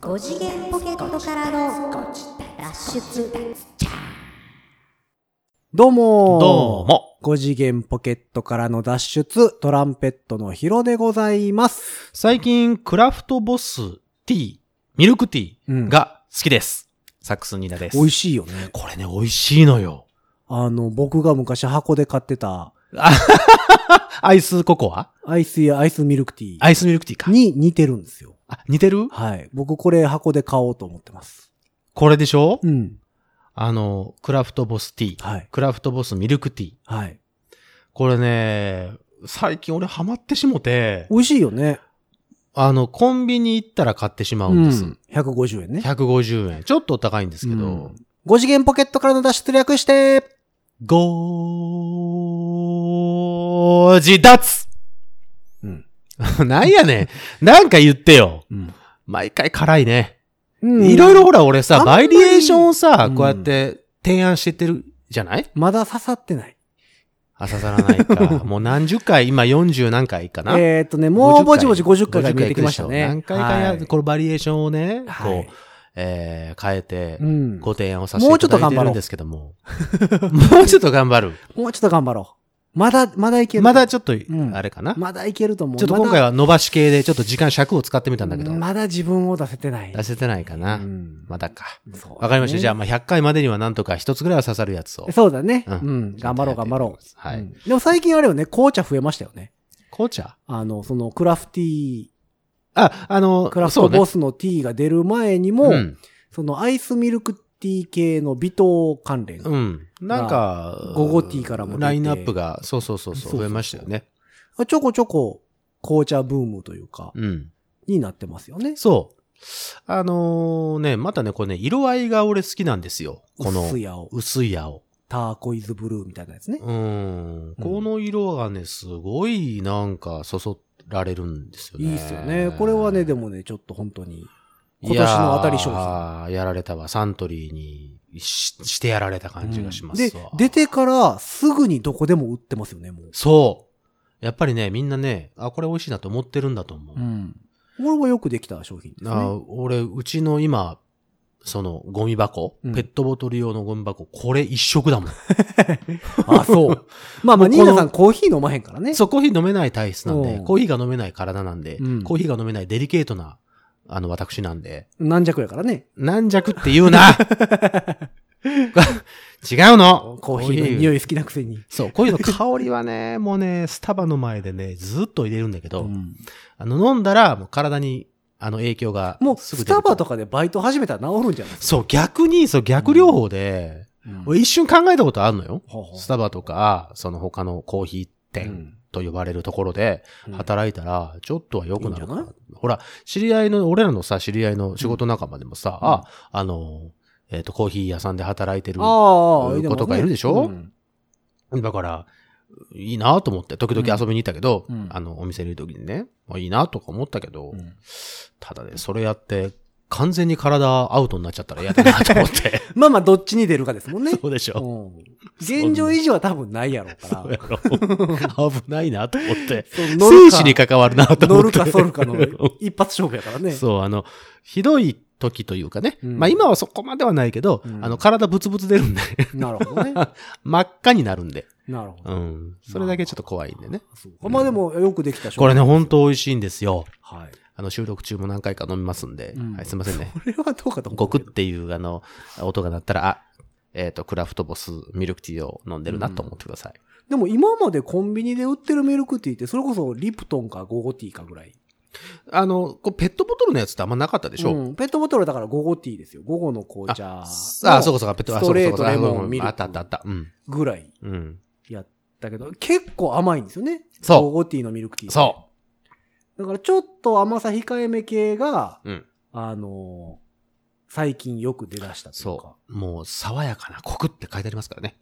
5次元ポケットからの脱出どうもーどうも。5次元ポケットからの脱出、トランペットのヒロでございます。最近、クラフトボスティー、ミルクティうんーが好きです。サックスニーナです。美味しいよね。これね、美味しいのよ。あの、僕が昔箱で買ってた、アイスココア？アイスやアイスミルクティーアイスミルクティーか。に似てるんですよ。あ、似てる？はい。僕これ箱で買おうと思ってます。これでしょ？うん。あの、クラフトボスティー。はい。クラフトボスミルクティー。はい。これね、最近俺ハマってしもて、美味しいよね。あの、コンビニ行ったら買ってしまうんです。うん。150円ね。150円。ちょっとお高いんですけど、うん5次元ポケットからの脱出略して、ごー自脱うん。なんやねん。なんか言ってよ。うん。毎回辛いね。うんいろいろほら俺さ、バイリエーションをさ、うんこうやって提案してってるじゃない？まだ刺さってない。あ、刺さらないか。もう何十回、今40何回かな？えーっとね、もうぼちぼち50回が見えてきました50ね。何回かや、はいこのバリエーションをね、はいこう、えー、変えてう、ん。ご提案をさせていただいてるんですけども。もうちょっと頑張 る。もうちょっと頑張ろう。まだ、まだいける。まだちょっとん、あれかな？まだいけると思う。ちょっと今回は伸ばし系でちょっと時間尺を使ってみたんだけど、まだ自分を出せてない。出せてないかな？うんまだか。わかりました。じゃあ、あ。まあ、100回までにはなんとか一つぐらいは刺さるやつを。そうだね。ううんん。頑張ろう、頑張ろう。はいうんでも最近あれよね、紅茶増えましたよね。紅茶？あの、その、クラフティー、あ、あの、クラフトボスのティーが出る前にも、うん。その、アイスミルクティー系の微糖関連。うん。なんか、ゴゴティーからもラインナップが、そうそうそう増えましたよね。ちょこちょこ、紅茶ブームというか、うん。になってますよね。そう。あのね、またね、これね、色合いが俺好きなんですよ。この、薄い青、薄い青。ターコイズブルーみたいなやつね。うん。この色がね、すごいなんか、そそられるんですよね。いいっすよね。これはね、でもね、ちょっと本当に、今年の当たり商品。ああ、やられたわ。サントリーにししてやられた感じがしますでわ。、出てからすぐにどこでも売ってますよね、もう。そう。やっぱりね、みんなね、あ、これ美味しいなと思ってるんだと思う。ん。これはよくできた商品ですね。あ俺、うちの今、その、ゴミ箱、うんペットボトル用のゴミ箱、これ一色だもん。あ、そう。まあまあ、ニーナさんコーヒー飲まへんからね。そう、コーヒー飲めない体質なんで、うんコーヒーが飲めない体なんで、うんコーヒーが飲めないデリケートな、あの、私なんで、軟弱やからね。軟弱って言うな 違うのコーヒーの匂い。い好きなくせに。そう、コーヒーの香りはね、もうね、スタバの前でね、ずっと入れるんだけど、うんあの、飲んだら、もう体に、あの、影響がもう、スタバとかでバイト始めたら治るんじゃない？そう、逆に、そう、逆療法で、うん俺一瞬考えたことあるのよ。ほうほうスタバとか、その他のコーヒーう店んと呼ばれるところでうん。働いたら、ちょっとは良くなるかいいんな。ほら、知り合いの、俺らのさ、知り合いの仕事仲間でもさ、うん。あ、あの、えっ、と、コーヒー屋さんで働いてる。ああ、いうことがいるでしょ？うん。だから、いいなと思って、時々遊びに行ったけど、うん。あの、お店にいる時にね、まあいいなとか思ったけど、うん。ただね、それやって、完全に体アウトになっちゃったら嫌だなと思って。まあまあ、どっちに出るかですもんね。そうでしょ。うん現状維持は多分ないやろうから。そうやろ危ないなと思って。生死に関わるなと乗る思って。か反るかの 一発勝負やからね。そう、あの、ひどい時というかね。うんまあ今はそこまではないけど、うんあの、体ブツブツ出るんで、なるほどね。真っ赤になるんで。なるほど。うん。それだけちょっと怖いんでね。まあでも、よくできた商品これね、ほんと美味しいんですよ。はい。あの、収録中も何回か飲みますんで。うんはい、すいませんね。これはどうかと思う。ゴクっていう、あの、音が鳴ったら、あ、えっ、と、クラフトボスミルクティーを飲んでるなと思ってください。でも今までコンビニで売ってるミルクティーって、それこそリプトンかゴゴティーかぐらい。あの、こうペットボトルのやつってあんまなかったでしょ、うん。ペットボトルだからゴゴティーですよ。ゴゴの紅茶あ、あ、そうかそうか、ペット、あストレートレモンミルクあったあったあった。うん。ぐらいうん。やったけど、結構甘いんですよね。そうゴゴティーのミルクティー。。そうだからちょっと甘さ控えめ系が、う。うん。あのー最近よく出だしたというかそ。う。もう、爽やかなコクって書いてありますからね。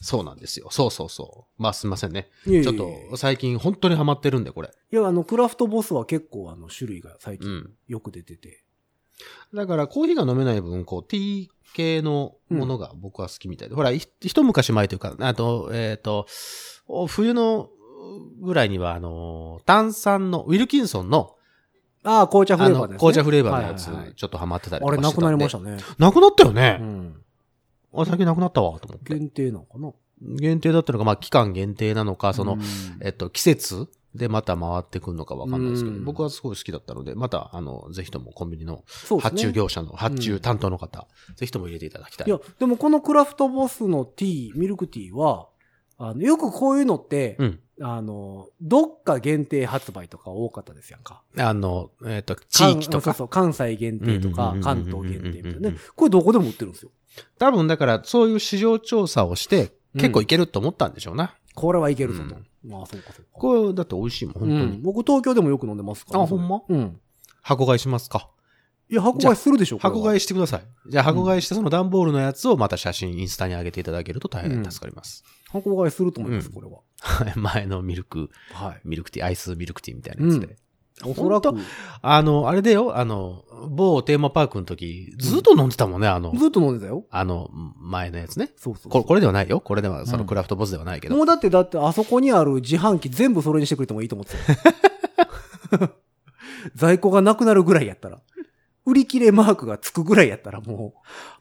そうなんですよ。そうそうそう。まあ、すみませんね。いやいやちょっと、最近本当にハマってるんで、これ。いや、あの、クラフトボスは結構あの、種類が最近うん。よく出てて。だから、コーヒーが飲めない分、こう、ティー系のものが僕は好きみたいで。ほら、ひ一昔前というか、あと、えっ、と、お冬のぐらいには、あの、の、炭酸の、ウィルキンソンの、ああ、紅茶フレーバーですね。紅茶フレーバーのやつちょっとハマってたりとあれ、かしてたんで。なくなりましたね。なくなったようね。ん。あ、最近なくなったわ、と思って。限定なのかな？限定だったのか、まあ、期間限定なのか、その、うんえっと、季節でまた回ってくるのかわかんないですけど、うん僕はすごい好きだったので、また、あの、ぜひともコンビニの。発注業者の、発注担当の方、ぜひとも入れていただきたい。いや、でもこのクラフトボスのティー、ミルクティーは、あの、よくこういうのって、うん。あの、どっか限定発売とか多かったですやんか。あの、えっ、と、地域とか。関そうそう、関西限定とかうんうんうんうんうん、関東限定みたいなうんうんね。これどこでも売ってるんですよ。多分だから、そういう市場調査をして、うん結構いけると思ったんでしょうな。これはいけるぞと。うんまあ、そうかそうか。これ、だって美味しいもん、本当に。うん。僕東京でもよく飲んでますから。あほんま？うん。箱買いしますか。いや、箱買いするでしょ、箱買い。いしてください。じゃあ箱買いしてその段ボールのやつをまた写真インスタに上げていただけると大変助かります。箱買いすると思います、うんこれは。は い前のミルク、はい。ミルクティー、アイスミルクティーみたいなやつで。うんおそらくあの、あれだよ、あの、某テーマパークの時、ずっと飲んでたもんね、あの、ずっと飲んでたよ。あの、前のやつね。そうそうそうこれ、これではないよ。これでは、そのうんクラフトボスではないけど。もうだって、だって、あそこにある自販機全部それにしてくれてもいいと思ってたよ。在庫がなくなるぐらいやったら。売り切れマークがつくぐらいやったらも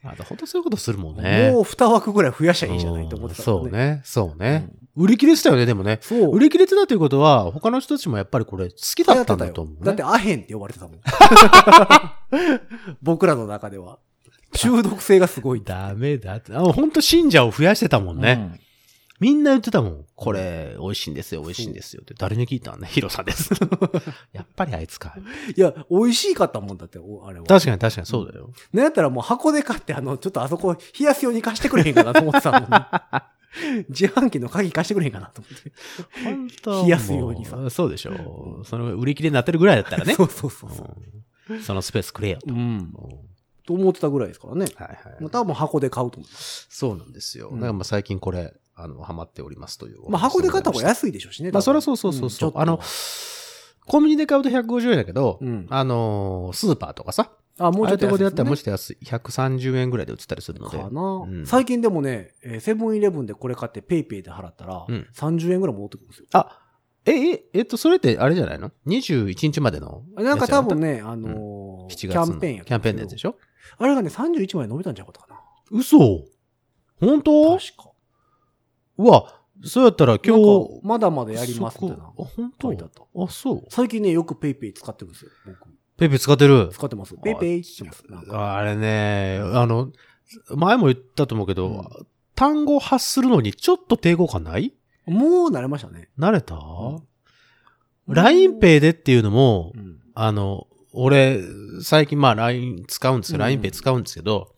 あ本当そういうことするもんう、ね。もう2枠ぐらい増やしゃいいじゃないと思ってたからそう。ね。そうね。売り切れてたよね、でもね。そう。売り切れてたということは、他の人たちもやっぱりこれ好きだったんだと思う、ね。だってアヘンって呼ばれてたもん。僕らの中では。中毒性がすごい。ダメだって。あ、本当信者を増やしてたもんね。うんみんな言ってたもん。これ、美味しいんですよ、美味しいんですよって。誰に聞いたんねヒロさんです。やっぱりあいつか。いや、美味しかったもんだって、おあれは。確かに確かにそうだよ。なんやったらもう箱で買って、あの、ちょっとあそこ冷やすように貸してくれへんかなと思ってたもん、ね。自販機の鍵貸してくれへんかなと思って。本当冷やすようにさそうでしょう。その売り切れになってるぐらいだったらね。そうそうそうそう。うんそのスペースくれよと。うん。うんと思ってたぐらいですからね。はいはい。まあ、多分箱で買うと思います。そうなんですよ。うんだからまあ最近これ、あの、ハマっておりますという。まあ、箱で買った方が安いでしょうしね。まあ、そりゃそうそうそうそう、んちょっとあの、コンビニで買うと150円だけど、うんあのー、スーパーとかさ、あ、もうちょっとああいうとこでやったらもう安ちょっと安い。130円ぐらいで売ってたりするので。かな、うん最近でもね、えーセブンイレブンでこれ買ってペイペイで払ったら、うん30円ぐらい戻ってくるんですよ。あ、え、え、えっと、それってあれじゃないの ?21 日までのなんか多分ね、ね、あのー7月のキャンペーンやキャンペーンのやつでしょ？あれがね、31まで伸びたんちゃうかったかな。嘘本当？確か。うわ、そうやったら今日、まだまだやりますみたいなあ、本当？書いてあった。あ、そう。最近ね、よくペイペイ使ってるんですよ、僕。ペイペイ使ってる？使ってます。ペイペイって言ってます。あれね、あの、前も言ったと思うけど、うん単語を発するのにちょっと抵抗感ない？もう慣れましたね。慣れた、ん ?LINEPay でっていうのも、うん。あの、俺、最近まあ LINE 使うんですよ。うん LINEPay 使うんですけど、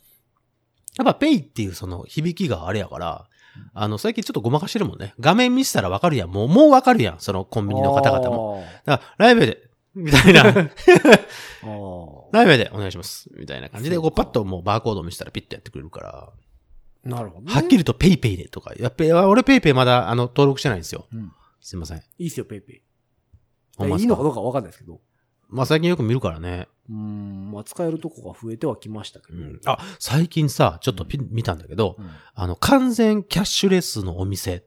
やっぱ Pay っていうその響きがあれやから、あの、最近ちょっとごまかしてるもんね。画面見せたらわかるやん。もう、もうわかるやん。そのコンビニの方々も。も。だから、LINEPay で、みたいな。あー LINEPay でお願いします。みたいな感じで、こうパッともうバーコード見せたらピッとやってくれるから。なるほどね。はっきりと PayPay でとか。やっぱり、俺 PayPay まだあの登録してないんですよ。うんすいません。いいっすよ、ペイペイ。ほんまっすか？いいのかどうかわかんないですけど。まあ最近よく見るからね。うん、まあ使えるとこが増えてはきましたけど。うん。あ、最近さ、ちょっと見たんだけど、うんあの、完全キャッシュレスのお店、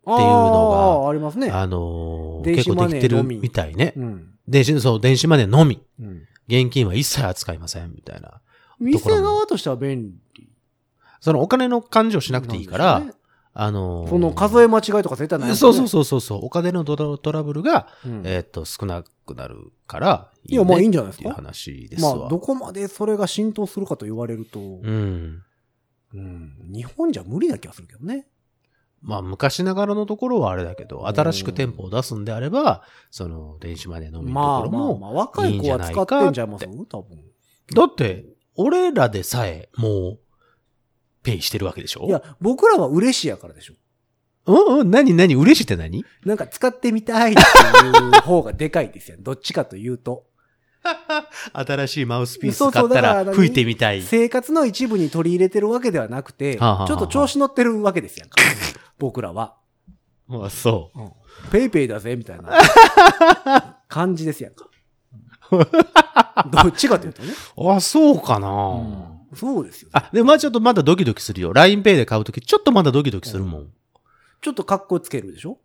っていうのがありますね。あのー結構できてるみみたいね。うん。電子、そう、電子マネーのみ。うん。現金は一切扱いません、みたいな。店側としては便利。そのお金の勘定しなくていいから、あのーその数え間違いとか絶対ないね、そうそうそうそうそう。お金のトラトラブルが、うんえーっと、少なくなるからいいやまあいいんじじゃないですかっていう話ですわ。まあ、どこまでそれが浸透するかと言われると、うん。うん日本じゃ無理な気がするけどね。まあ、昔ながらのところはあれだけど、新しく店舗を出すんであれば、その、電子マネーのみところも、まあまあ、若い子は使ってんじゃいます？多分。だって、俺らでさえ、もう、ペイしてるわけでしょ？いや、僕らは嬉しいやからでしょ。うんうん、何何嬉しいって何？なんか使ってみたいっていう方がでかいですよ。どっちかというと。新しいマウスピース買ったら吹いてみたい。生活の一部に取り入れてるわけではなくて、ちはあはあはあょっと調子乗ってるわけですやんか。僕らは。まあ、そペイペイだぜ、みたいな 感じですやんか。どっちかというとね。う。あ、そうかな、そうですよ。あ、でもまあちょっとまだドキドキするよ。LINEPay で買うとき、ちょっとまだドキドキするもん。ちょっと格好つけるでしょ？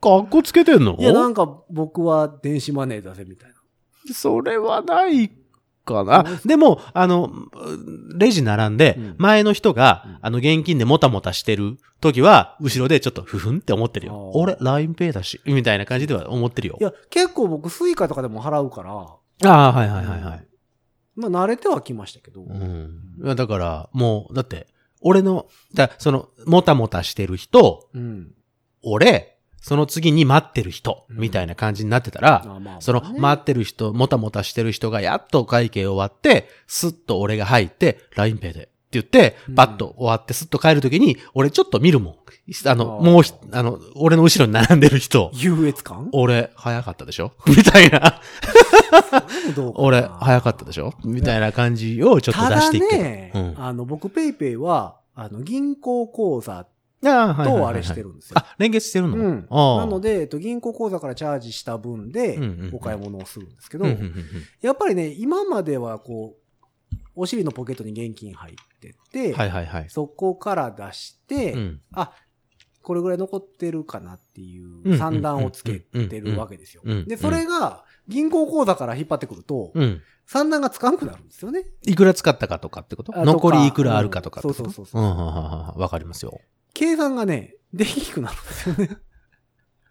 かっこつけてんの？いや、なんか僕は電子マネー出せみたいな。それはないかな。あでも、あの、レジ並んでうん、前の人が、うんあの、現金でもたもたしてる時は、後ろでちょっとふふんって思ってるよ。俺、LINEPay だし、みたいな感じでは思ってるよ。いや、結構僕スイカとかでも払うから、ああ、はいはいはいはい。まあ慣れてはきましたけど。うん。だから、もう、だって、俺の、だその、もたもたしてる人、うん。俺、その次に待ってる人、うんみたいな感じになってたら、あまあその、ね待ってる人、もたもたしてる人がやっとお会計終わって、スッと俺が入って、LINEPay で。って言ってうん、パッと終わってスッと帰るときに、俺ちょっと見るもん。あの、もうひ、あの、俺の後ろに並んでる人。優越感？俺、早かったでしょ？みたいな。俺、早かったでしょ？みたいな感じをちょっと出していくけど。ね、うんあの、僕ペイペイは、あの、銀行口座とあれしてるんですよ。あ、連結してるの？うん。なので、えっと、銀行口座からチャージした分でお買い物をするんですけどやっぱりね、今まではこう、お尻のポケットに現金入ってて、はいはいはい。そこから出して、うん。あ、これぐらい残ってるかなっていう算段をつけてるわけですよ。で、それが銀行口座から引っ張ってくると、うん。算段がつかんくなるんですよね。いくら使ったかとかってこと？残りいくらあるかとかってこと？うんそうそうそうそうわかりますよ。計算がね、できにくくなるんですよね。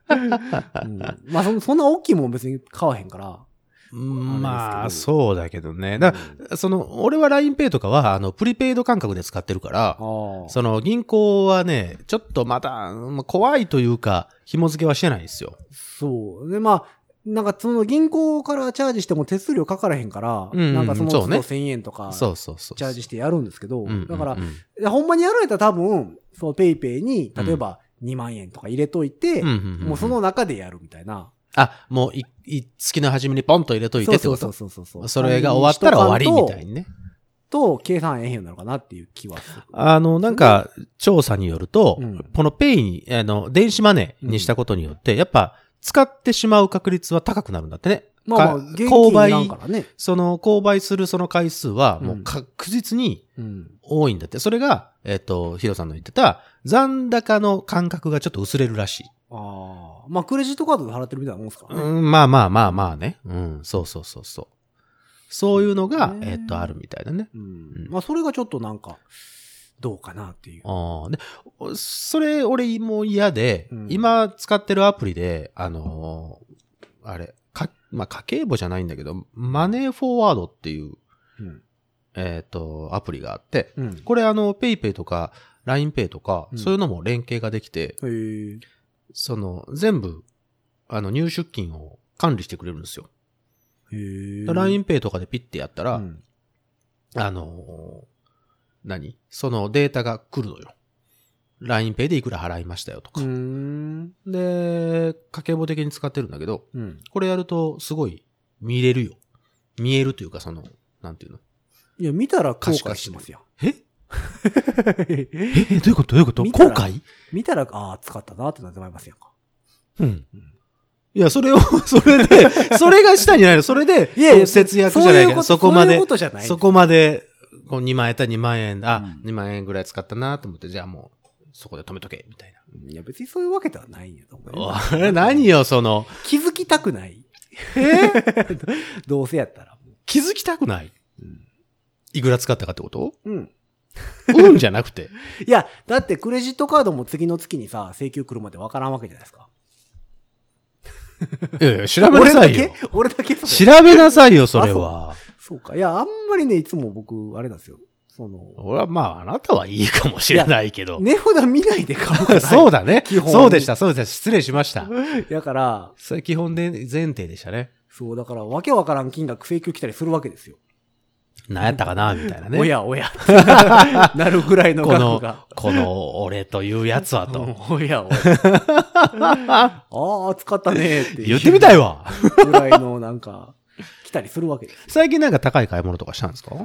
うんまあそ、そんな大きいもん別に買わへんから。まあ、そうだけどね。だからその、俺は LINEPay とかは、あの、プリペイド感覚で使ってるから、その、銀行はね、ちょっとまだ、まあ怖いというか、紐付けはしてないんですよ。そう。で、まあ、なんかその銀行からチャージしても手数料かからへんから、うんうんなんかそのそうね都度1000円とか、そうそうそう。チャージしてやるんですけど、うんうんうんだから、ほんまにやられたら多分、そのペイペイに、例えば2万円とか入れといて、うんうんうんうんもうその中でやるみたいな。あ、もうい、い、月の初めにポンと入れといてってこと？そうそうそうそうそれが終わったら終わりみたいにね。と、計算ええへんようになるかなっていう気はする。あの、なんか、調査によると、うんこのペイに、あの、電子マネーにしたことによって、やっぱ、使ってしまう確率は高くなるんだってね。まあまあ、購金なん買、ね。その、購買するその回数は、もううん確実にうん。多いんだって。それが、えっ、と、ヒロさんの言ってた、残高の感覚がちょっと薄れるらしい。ああ。まあ、クレジットカードで払ってるみたいなもんですからね。うん、まあまあまあまあね。うん、そうそうそうそう。そういうのが、ねえっ、と、あるみたいだね。うん。まあ、それがちょっとなんか、どうかなっていう。ああ、で、それ、俺も嫌で、うん今使ってるアプリで、あのーあれ、か、まあ、家計簿じゃないんだけど、マネーフォワードっていう、うん。えっ、と、アプリがあって、うん。これあの、ペイペイとか、 LINEPay とか、うんそういうのも連携ができて、へえ。その、全部、あの、入出金を管理してくれるんですよ。へえ。ラインペイとかでピッてやったら、うんあのー何？そのデータが来るのよ。LINEPay でいくら払いましたよとか。で、家計簿的に使ってるんだけど、うん。これやるとすごい見れるよ。見えるというかその、なんていうのいや、見たら後悔しますよ。ええ、どういうことどういうこと？見たら後悔？見たら、ああ、使ったなってなってまいりますやんか。うん。いや、それを、それで、それがしたんじゃないの？それで、いやいや節約じゃないけど、そこまでそういうこ、とじゃない。そこまで、こう2万円やったら2万円、あ、うん2万円ぐらい使ったなと思って、じゃあもう、そこで止めとけ、みたいいや、別にそういうわけではないんやと思うよ。な。あれ何よ、その、気づきたくない。え？どうせやったら。気づきたくない？うんいくら使ったかってこと？うん。うんじゃなくて。いや、だってクレジットカードも次の月にさ、請求来るまでわからんわけじゃないですか。いやいや、調べな俺ださいよけ。俺だけそ調れべなさいよ、それは。そうか。いや、あんまりね、いつも僕、あれなんですよ。その、俺はまあ、あなたはいいかもしれないけど。値札見ないで買うから。そうだね。基本そうでした、そうでした。失礼しました。だから、それ基本で前提でしたね。そう、だから、わけわからん金額請求来たりするわけですよ。何やったかなみたいなね。おやおや。なるぐらいのこのこの俺というやつはと。おやおや。ああ、使ったねって。言ってみたいわ。ぐらいの、なんか、来たりするわけです。最近なんか高い買い物とかしたんですか？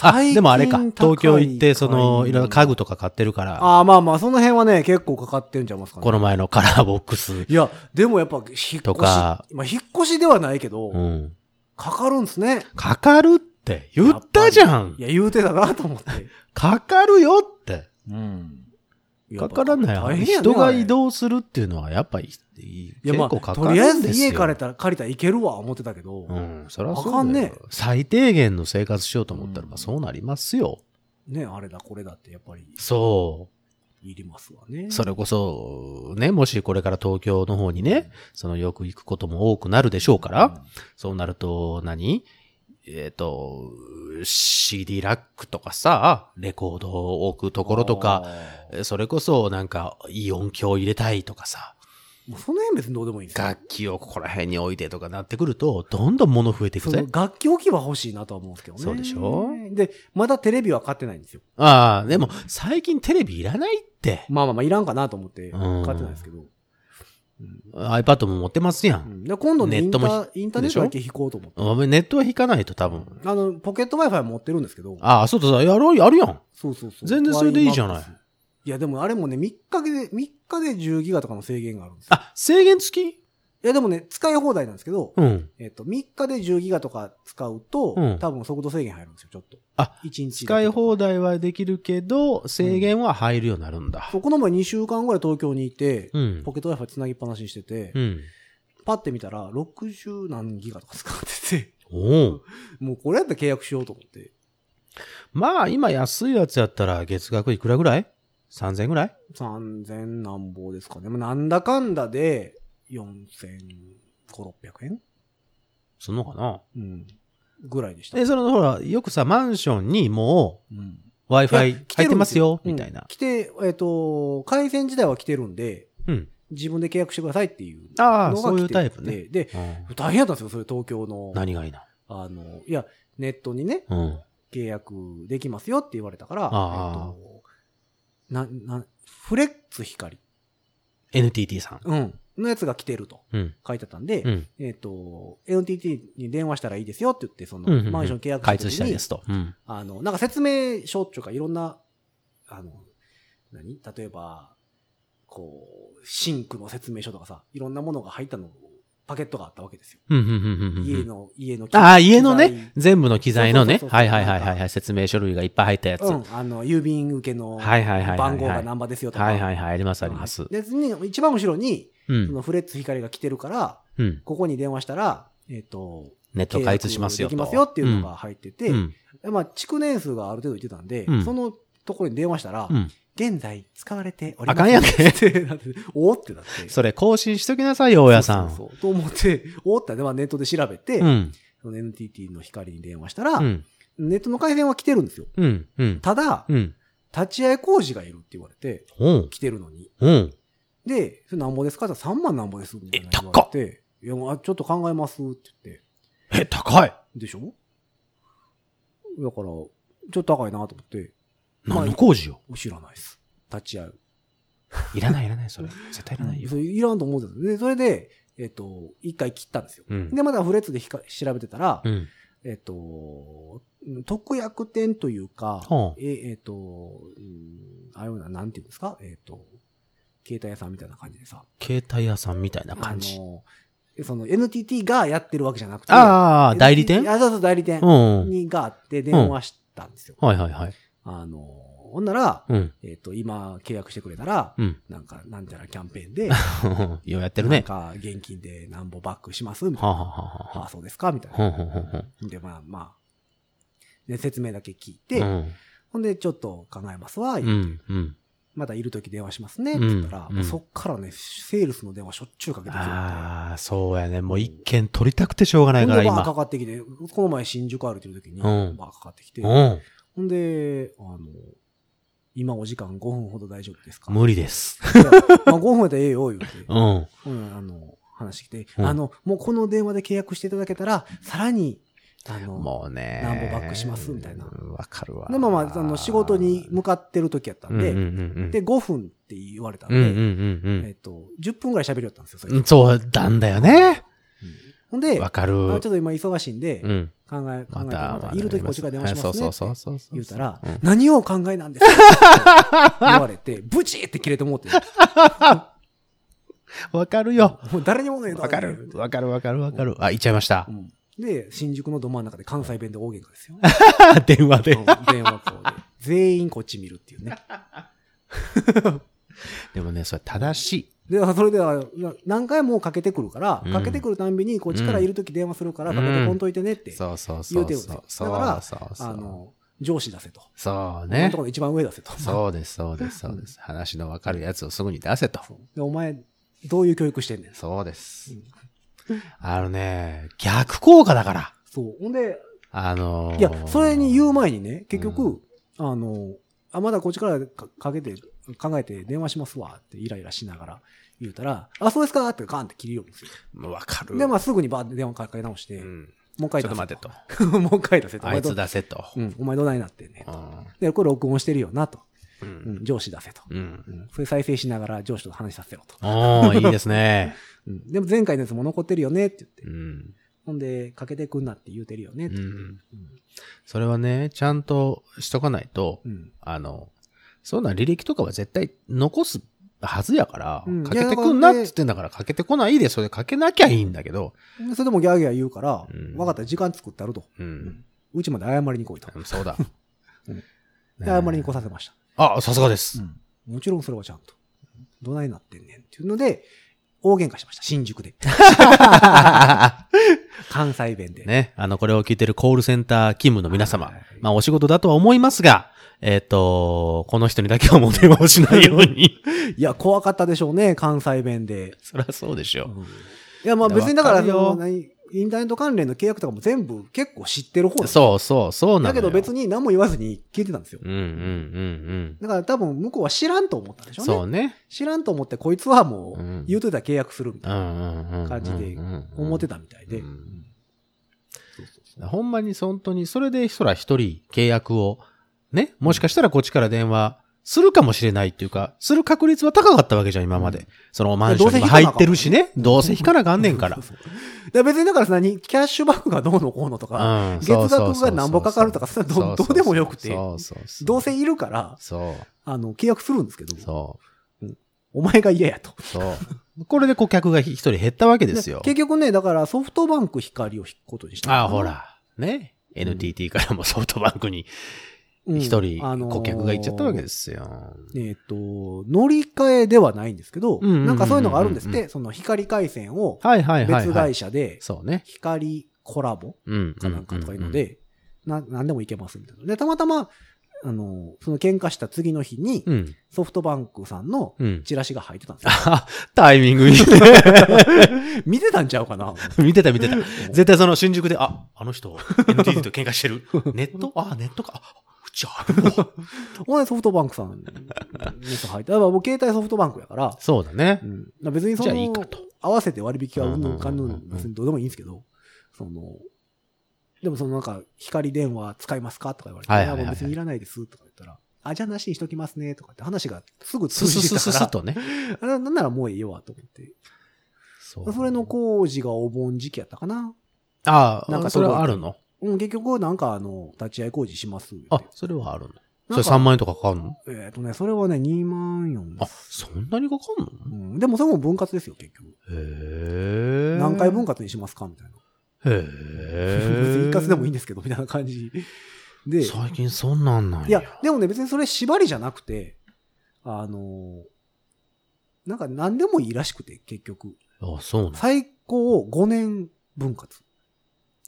あ、でもあれか。東京行って、その、いろいろ家具とか買ってるから、ああ、まあまあ、その辺はね、結構かかってんじゃいますかね。この前のカラーボックス。いや、でもやっぱ、引っ越し。とかまあ、引っ越しではないけど、うん。かかるんすね。かかるって言ったじゃんい。や、言うてたなと思って。かかるよって。うん。かからない。人が移動するっていうのはやっぱり、結構かかとりあえずるんですよ。家借りたら、借りたらいけるわ、思ってたけど、うん、それはそうあかんねだよ最低限の生活しようと思ったら、うんまあそうなりますよ。ね、あれだ、これだって、やっぱり、そいりますわね。う。それこそ、ね、もしこれから東京の方にね、そのよく行くことも多くなるでしょうから、そうなると何、えっ、と、CD ラックとかさ、レコードを置くところとか、それこそなんかいい音響入れたいとかさ、もうその辺別にどうでもいいんですよ。楽器をここら辺に置いてとかなってくると、どんどん物増えていくぜ。楽器置きは欲しいなとは思うんですけどね。そうでしょ？で、まだテレビは買ってないんですよ。ああ、でも最近テレビいらないって。まあまあまあ、いらんかなと思ってうん買ってないんですけど。iPad も持ってますや。うんんで今度ネットもーインターネットだけ引こうと思って。ネットは引かないと多分。あの、ポケット Wi-Fi 持ってるんですけど。ああ、そうだそうだ、やろう、やるやん。そうそうそう。全然それでいいじゃないいや、でもあれもね、3日で、3日で10ギガとかの制限があるんですよ。あ、制限付き？いや、でもね、使い放題なんですけど、うん。えっと、3日で10ギガとか使うと、うん多分速度制限入るんですよ、ちょっと。あ、1日だけ使い放題はできるけど、制限は入るようになるんだ。そうこの前2週間ぐらい東京にいて、うんポ。ケット Wi-Fi 繋ぎっぱなしにしてて、うん。パッて見たら、60何ギガとか使ってて、おお。もうこれやったら契約しようと思って。まあ、今安いやつやったら月額いくらぐらい ?3000 ぐらい？3000何ぼですかね。もうなんだかんだで、4500、600円？すんのかな？うん。ぐらいでした。え、そのほら、よくさ、マンションにもうん。ういや Wi-Fi 入ってますよ、うんみたいな。来て、えっ、と、回線自体は来てるんで、うん。自分で契約してくださいっていうああ、のがそういう来てタイプね。で、うん大変やったんですよ、それ東京の。何がいいな？あの、いや、ネットにね、うん。契約できますよって言われたから、ああえっと、な、な、フレッツ光、NTT さん。うん、のやつが来てるとうん。書いてあったんで、うん。えっ、と、NTT に電話したらいいですよって言って、その、うんうんうんマンション契約開通したいですと。うん。あの、なんか説明書っていうか、いろんな、あの、何？例えば、こう、シンクの説明書とかさ、いろんなものが入ったの、パケットがあったわけですよ。家の、家の。ああ、家のね、全部の機材のね。はいはいはいはいはい。説明書類がいっぱい入ったやつ。うん、あの、郵便受けのはいはいはいはいはい番号が何番ですよとか。はいはいはい。ありますあります。で、に一番後ろに、うん。そのフレッツ光が来てるから、うん。ここに電話したら、えっ、と、ネット開通しますよと。契約できますよっていうのが入ってて、うん。でまあ、築年数がある程度言ってたんで、うんそのところに電話したら、うん。現在使われております。あかんやんけ ってなっておーってなって。それ更新しときなさいよ、大家さん。そうそうそうと思って、おーって、まあ、ネットで調べて、うん。その NTT の光に電話したら、うん。ネットの回線は来てるんですよ。うん。うん。ただ、うん。立ち会い工事がいるって言われて、うん。来てるのに。うん。で、それなんぼですかって言ったら3万なんぼですみたいな言われて、いや、もうあちょっと考えますって言って、え、高いでしょ？だから、ちょっと高いなと思って、何の工事よ？知らないです。立ち会う。いらないいらない、それ。絶対いらないよいらんと思うんですよ。で、それで、えっ、と、一回切ったんですよ。うん。で、またフレッツでひか調べてたら、うん。えっ、と、特約店というか、はあええっ、と、うんああいうのはなんていうんですか？えっ、と、携帯屋さんみたいな感じでさ、携帯屋さんみたいな感じ。あの、その NTT がやってるわけじゃなくて、ああ、代理店？あ、そうそう、代理店うん。にがあって電話したんですよ。はいはいはい。あの、ほんなら、うん。えっ、と、今契約してくれたら、うん。なんか、なんちゃらキャンペーンで、ようやってるね。なんか、現金で何ぼバックしますみたいな。はあ、はあはあははあ、そうですか？みたいな。で、まあまあ、で、説明だけ聞いて、うん。ほんで、ちょっと考えますわ、うん。うん。またいるとき電話しますね、って言ったら、うんもうそっからね、セールスの電話しょっちゅうかけてきてて。ああ、そうやね。もう一件取りたくてしょうがないから、ほんで、バーか今。かってきて、この前新宿歩いてるときに、うんバーかかってきて、うん。ほんで、あの、今お時間5分ほど大丈夫ですか？無理です。まあ5分やったらええよ、言うて。うん。うん、あの、話来て、うんあの、もうこの電話で契約していただけたら、さらに、あの、もうね。なんぼバックしますみたいなうんわかるわ。で、まあまあ、あの、仕事に向かってる時やったんで、うんうんうんうん、で、5分って言われたんで、うんうんうんえっと、10分ぐらい喋りよったんですよ、そ。そうなんだよね。ほんで、わかる。あちょっと今忙しいんで、うん。考え、考えて、また、いる時こっちから電話しますねそうそうそうそう。言うたらうん、何をお考えなんですか？言われて、ブチって切れてもうて、わかるよ。もう誰にもねえわかる。わかるわかるわかる。あ、言っちゃいましたう。んで、新宿のど真ん中で関西弁で大喧嘩ですよ。電話でうん。電話こうで。全員こっち見るっていうね。でもね、それ正しい。で、それでは、な何回もかけてくるから、うんかけてくるたんびに、こっちからいるとき電話するから、かけてこんといてねって、そうそうそう言うてるんですよ。そう。だからそうそうあの、上司出せと。そうこのねと。ころ一番上出せと。そうです、そうです、そうです。話のわかるやつをすぐに出せと。で、お前、どういう教育してんねん。そうです。あのね、逆効果だから。そう。ほんで、あのーいや、それに言う前にね、結局、あの、あ、まだこっちからかかけて、考えて電話しますわってイライラしながら言うたら、あ、そうですかってガンって切りよるんですよ。わかる。で、まあすぐにバーって電話かけ直して、うんもう一回出せちょっと待てと。と。もう一回出せと。あいつお前ど出せと。うん、お前どないなってんねんうと。んで、これ録音してるよなと。う。うんん、上司出せと。うん。うん、それ再生しながら上司と話させろと。おー、いいですね。うん、でも前回のやつも残ってるよねって言って。うん。ほんで、かけてくんなって言うてるよねって。うん。それはね、ちゃんとしとかないとう、ん。あの、そんな履歴とかは絶対残すはずやから、うんかけてくんなって言ってんだから、かけてこないで、それかけなきゃいいんだけど、でそれでもギャーギャー言うから、うん分かったら時間作ってあると。うん。うちまで謝りに来いと。そうだ。うんねで、謝りに来させました。あ、さすがです。もちろんそれはちゃんと。どないなってんねんっていうので、大喧嘩しました。新宿で。関西弁で。ね、あの、これを聞いてるコールセンター勤務の皆様はい、まあお仕事だとは思いますが、えっ、と、この人にだけはもう電話をしないように。いや、怖かったでしょうね、関西弁で。そりゃそうでしょ。いや、まあ別にだから、その何インターネット関連の契約とかも全部結構知ってる方なんですそうそう、そうなのよ。だけど別に。に何も言わずに聞いてたんですよ。うんうんうんだから多分向こうは知らんと思ったんでしうん。ょうね。そうね。知らんと思ってこいつはもううん言うといたら契約するみたいうんうんうん。な感じで思ってたみたいで。ほんまに本当に、それでそら一人契約を、ね、もしかしたらこっちから電話するかもしれないっていうか、する確率は高かったわけじゃん、今まで。そのマンションにも入ってるしね。どうせ引かなあかんねんからそう。そうそうで別にだからさ何、キャッシュバックがどうのこうのとか、うん月額が何ぼかかるとか、それはどどうでもよくて、そうそうそう。どうせいるから、そあの、契約するんですけどう。、そお前が嫌やと。う。そう。これで顧客が一人減ったわけですよ。結局ね、だからソフトバンク光を引くことにしたのかなああ、ほ。ら。ね。NTT からもソフトバンクにうん一人あのー顧客が行っちゃったわけですよ。えっ、と、乗り換えではないんですけど、うんうんうんうんなんかそういうのがあるんですって、その光回線をはいはいはい、別はい。会社でそうね。光コラボうん。かなんかとかいうので、な、なんでもいけますみたいな。で、たまたま、あの、その喧嘩した次の日に、うん。うん。ソフトバンクさんのうん。チラシが入ってたんですよ。あ、タイミングいい。見てたんちゃうかな？見てた見てた。絶対その新宿で、あ、あの人、NTT と喧嘩してる。ネット？あ、ネットか。あ、うちあ。るわほんでソフトバンクさんに入って、だから僕携帯ソフトバンクやから、そうだね。う。ん、別にそじゃあいい合わせて割引はうんぬんかんぬうん別にどうでもいいんですけど、その、でもそのなんか、光電話使いますかとか言われて、はいはいはいやもう別にいらないですとか言ったら、あ、じゃあなしにしときますねとかって話がすぐス通じてたから。スススス、とね。あなんならもういいわと思って。そそれの工事がお盆時期やったかな。ああ、なんかそれはあるの？うん、結局なんかあの、立ち会い工事しますあ、それはあるの？それ3万円とかかかるの？えっ、とね、それはね、2万4あ、そんなにかかんの？うん、でもそれも分割ですよ、結局。へえ。何回分割にしますかみたいな。へ 別にえ。一括でもいいんですけど、みたいな感じで。最近そんなんなんいや、でもね、別にそれ縛りじゃなくて、あの、なんか何でもいいらしくて、結局。あ、そうなん最高5年分割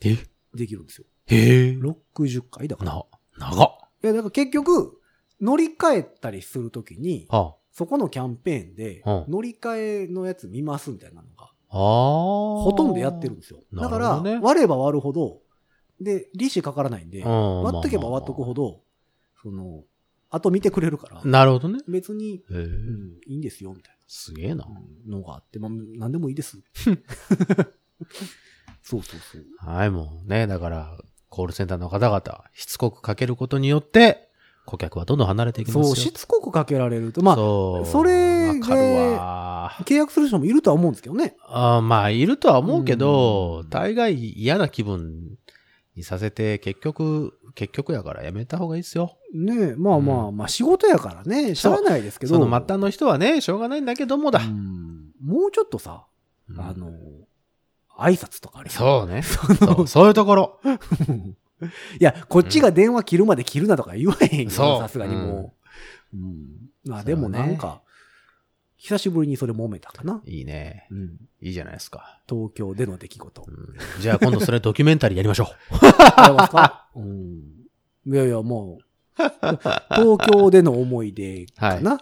え？できるんですよ。へえ。60回だから。いな、長っ。や、だから結局、乗り換えたりするときに、あそこのキャンペーンでうん、乗り換えのやつ見ますみたいなのが、ああ。ほほとんどやってるんですよ。だから、ね割れば割るほど、で、利子かからないんで、割っとけば割っとくほど。ど、その、あと見てくれるから、なるほどね。別に。うん、いいんですよ、みたいすげえな。なのがあって、まあ、なんでもいいです。そうそうそう。はい、もうね、だから、コールセンターの方々、しつこくかけることによって、顧客はどんどん離れていきますよ。そう、しつこくかけられると、まあ、そうそれで。契約する人もいるとは思うんですけどね。あーまあ、いるとは思うけどう、ん大概嫌な気分にさせて、結局、結局やからやめた方がいいですよ。ねえ、まあまあ、まあ仕事やからね、しゃあないですけど。その末端の人はね、しょうがないんだけどもだ。うんもうちょっとさ、うんあの、挨拶とかあれそうね。そうそういうところ。いや、こっちが電話切るまで切るなとか言わへんけど、そうさすがにもう。うん。まあでもなんか、久しぶりにそれ揉めたかな。いいね。うん。いいじゃないですか。東京での出来事。うんじゃあ今度それドキュメンタリーやりましょありますか？うん。いやいや、もう、東京での思い出かな、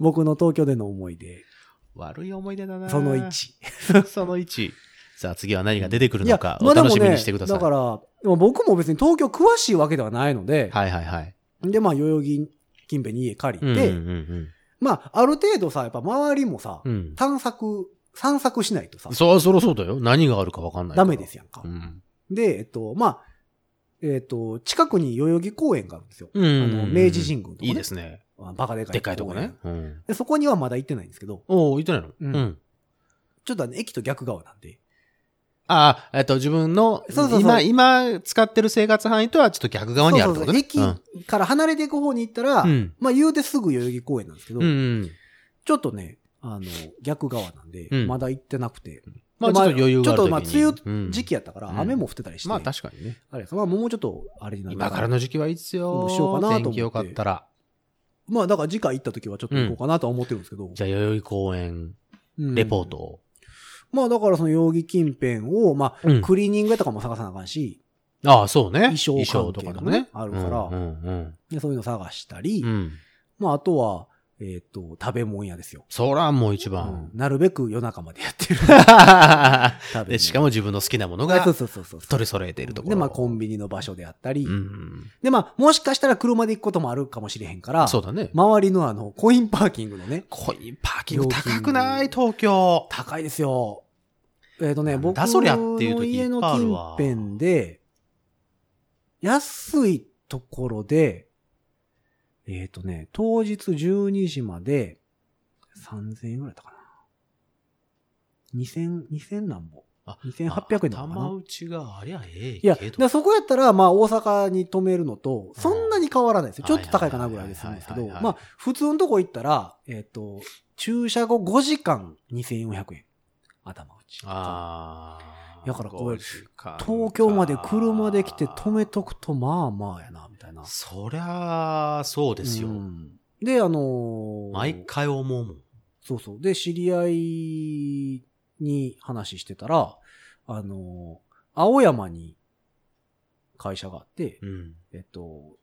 僕の東京での思い出。う。悪い思い出だな。その1。その1。さあ次は何が出てくるのか、お楽しみにしてください。だから、でも僕も別に東京詳しいわけではないので、はいはいはい。で、まあ、代々木近辺に家借りうんて、うんまあ、ある程度さ、やっぱ周りもさ、うん。うん。探索、散策しないとさ、そう、そろそうだよ。何があるかわかんない。ダメですやんかう。ん。で、えっと、まあ、えっと、近くに代々木公園があるんですよ。うんあの明治神宮とかねいいですね。あバカでかい。でっかいとこね。。うん。で、そこにはまだ行ってないんですけど、おお、行ってないの？うんうん。ちょっとあの駅と逆側なんで、ああ、えっと、自分の、そうそうそう今、今使ってる生活範囲とはちょっと逆側にあるってことね？そうそうそう駅から離れていく方に行ったら、うんまあ言うてすぐ代々木公園なんですけど、うん。うん。ちょっとね、あの、逆側なんで、うんまだ行ってなくて、まあ、ちょっと余裕がある。ちょっとまあ梅雨時期やったからうん雨も降ってたりして、まあ確かにね。あれまあもうちょっとあれになる今からの時期はいいっすよ。どうしようかなと思って天気良かったら。まあだから次回行った時はちょっと行こうかなとは思ってるんですけど、じゃあ、代々木公園、うんレポートを。まあだからその代々木近辺を、まあ、うんクリーニング屋とかも探さなあかんし、ああ、そうね。衣装とかでもね。あるからうんうんでそういうの探したり、うん。うん。まああとは、えっ、と、食べ物屋ですよ。そらもう一うん番。なるべく夜中までやってる 食べ物で、しかも自分の好きなものがあそうそうそうそう。取り揃えているところ。で、まあコンビニの場所であったり、うん。で、まあもしかしたら車で行くこともあるかもしれへんから、そうだね。周りのあの、コインパーキングのね、コインパーキング高くない？東京。高いですよ。えっ、とね、僕の家の近辺で、安いところで、えっ、とね、当日12時まで3000円ぐらいだったかな。2000、2000なんぼ。あ2800円だったかな。玉打ちがありゃええいや、そこやったら、まあ大阪に泊めるのと、そんなに変わらないですよ。ちょっと高いかなぐらいでするんですけど、まあ普通のとこ行ったら、えっ、と、駐車後5時間2400円。頭打ち。ああ。だからこれ5時間東京まで車で来て止めとくと、まあまあやな、みたいな。そりゃあ、そうですよ。うんで、あのー毎回思うもん。そうそう。で、知り合いに話してたら、あのー青山に会社があって、うん。えっと、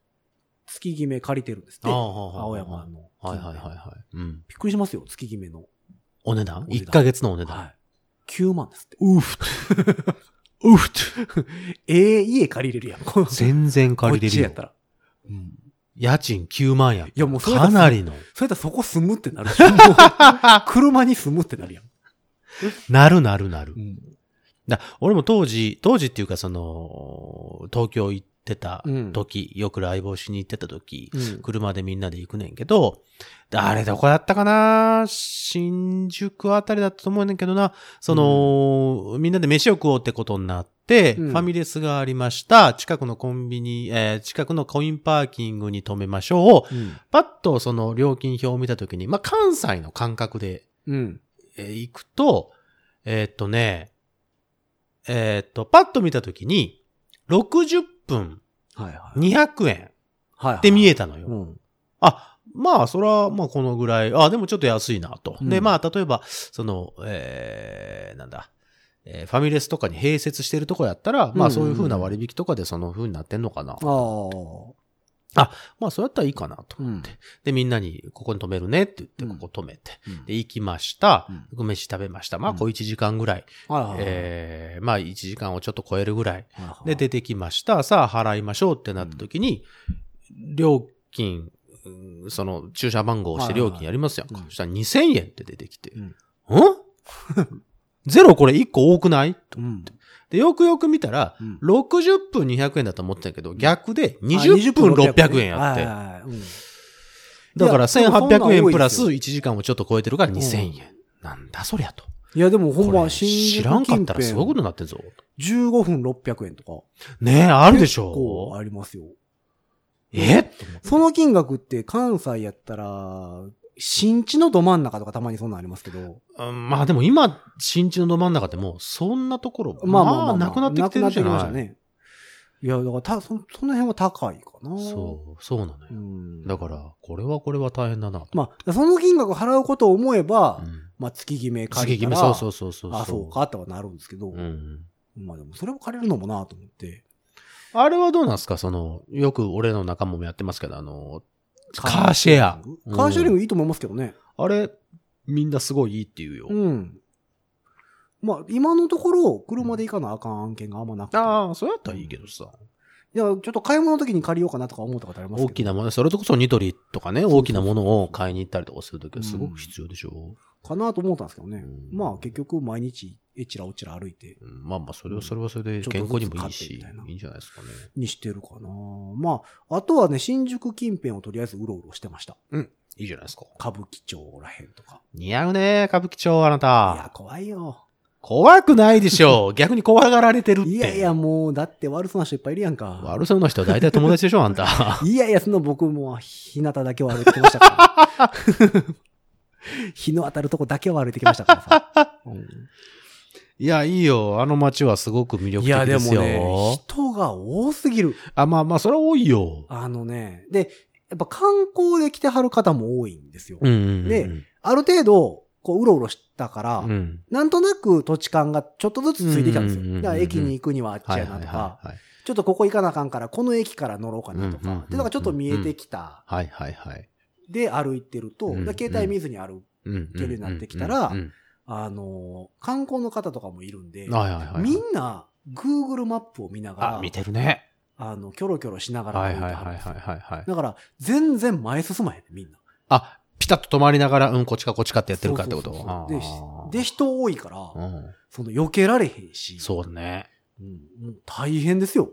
月決め借りてるんですって。青山の。はいはいはいはい。うん。びっくりしますよ、月決めの。お値段？お値段 ?1 ヶ月のお値段。はい。9万ですって。うふ うふええ家借りれるやん。こ 全然借りれるやった。ら。うん。家賃9万やん。いやもうそれだかなりの。それやったらそこ住むってなる 車に住むってなるやん。なるなるなるう。ん。だ俺も当時、当時っていうかその、東京行ってた時、よくライブをしに行ってた時、うん車でみんなで行くねんけど、あれどこだったかな？新宿あたりだったと思うねんけどな、その、みんなで飯を食おうってことになって、うんファミレスがありました。近くのコンビニ、えー近くのコインパーキングに止めましょう。うん。パッとその料金表を見たときに、まあ、関西の感覚で、うん。えー行くと、えーっとね、えーっと、パッと見たときに、60分はいはい。200円。って見えたのよ。うん。あ、まあ、それは、まあ、このぐらい。あ、でもちょっと安いなと。うんで、まあ、例えば、その、えー、なんだ、えーファミレスとかに併設してるとこやったら、まあ、そういう風な割引とかでその風になってんのかな。ああ。まあ、そうやったらいいかなと。うん。で、みんなに、ここに止めるねって言って、うんここ止めて。うんで、行きましたうん。飯食べました。まあ、うんこう1時間ぐらい。はいはいはい。えー、まあ、1時間をちょっと超えるぐらい。で、出てきました。さあ、払いましょうってなった時に、料金、うんその、駐車番号をして料金やりますやんか。そしたら2000円って出てきて、うんん？ゼロこれ1個多くない？とうん。で、よくよく見たら、うん60分200円だと思ってたけど、逆で20分600円やって。はいはいはいうんだからいやでもそんなん1800円プラス多い1時間をちょっと超えてるから2000円。なんだそりゃと。いや、でもほんこれま新宿知らんかったらすごいこと近になってんぞ。辺15分600円とか。ねえ、あるでし結構ょありますよ。え？その金額って関西やったら、新地のど真ん中とかたまにそんなんありますけど。うんまあでも今、新地のど真ん中でも、そんなところ、まあまあまあ、なくなってきてるじゃないなくなってきましたね。いや、だからた、そその辺は高いかな。そう、そうなのよう。ん。だから、これはこれは大変だなと。まあ、その金額払うことを思えば、うんまあ、月決め借次りたら、決め、そうそうそうそう。あ、そうか、とはなるんですけど、うん。まあでも、それを借りるのもなと思って。あれはどうなんですか？その、よく俺の仲間もやってますけど、あの、カーシェア。カーシェアリング。グいいと思いますけどね。あれ、みんなすごいいいって言うよ。うん。まあ、今のところ、車で行かなあかん案件があんまなくて。ああ、そうやったらいいけどさ。いや、ちょっと買い物の時に借りようかなとか思ったことありますけど。大きなもの、それとこそニトリとかね、大きなものを買いに行ったりとかするときはすごく必要でしょかなと思ったんですけどね。うんまあ、結局、毎日、えちらおちら歩いて、う。うんまあまあ、それはそれはそれで健康にもいいし、いないいんじゃないですかね。にしてるかな。まあ、あとはね、新宿近辺をとりあえずうろうろしてました。いいじゃないですか。歌舞伎町らへんとか。似合うね、歌舞伎町あないやた。、怖いよ。怖くないでしょう。逆に怖がられてるって。いやいや、もう、だって悪そうな人いっぱいいるやんか。悪そうな人は大体友達でしょ、あんた。いやいや、その僕も、日向だけは歩いてきましたから。日の当たるとこだけは歩いてきましたからさ。うんいや、いいよ。あの街はすごく魅力いや、でも的ですよ。ね、人が多すぎる。あ、まあまあ、それは多いよ。あのね、で、やっぱ観光で来てはる方も多いんですよ。うんうんうん。である程度、こう、うろうろしたから、うん。なんとなく土地感がちょっとずつついてきたんですよ。うんうんうんうんだから駅に行くにはあっちはいやなとか。ちょっとここ行かなあかんから、この駅から乗ろうかなとか、うんうんうんうんで、なんかちょっと見えてきた。はいはいはい。で、歩いてると、うんで携帯見ずに歩うん。けるようになってきたらあのー、観光の方とかもいるんで、はいはいはい。みんな、Google マップを見ながら、あ、見てるね。あの、キョロキョロしながらはい歩いてはるんですよはいはいはいはいはい。だから、全然前進まへんね、みんな。あ、ピタッと止まりながら、うん、こっちかこっちかってやってるかってこと？そうそうそうあー。で、で、人多いから、うん。その、避けられへんし、そうね。うんもう大変ですよ。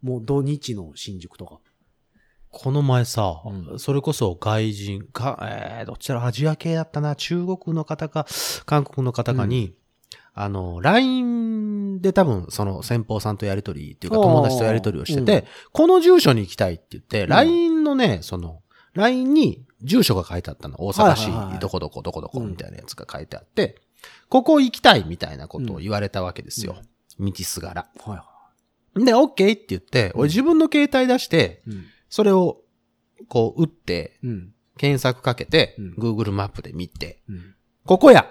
もう土日の新宿とか。この前さ、うん。それこそ外人か、えー、どっちらアジア系だったな、中国の方か、韓国の方かに、あの、LINE で多分、その先方さんとやりとりっていうか友達とやりとりをしてて、うん。この住所に行きたいって言って、ん。LINE のね、その、LINE に住所が書いてあったの。大阪市どこどこどこどこうんみたいなやつが書いてあって、ここ行きたいみたいなことを言われたわけですよ。道すがら。で、OK って言って、俺自分の携帯出して。それを、こう、打って、うん。検索かけて、うん Google マップで見て、うん。ここや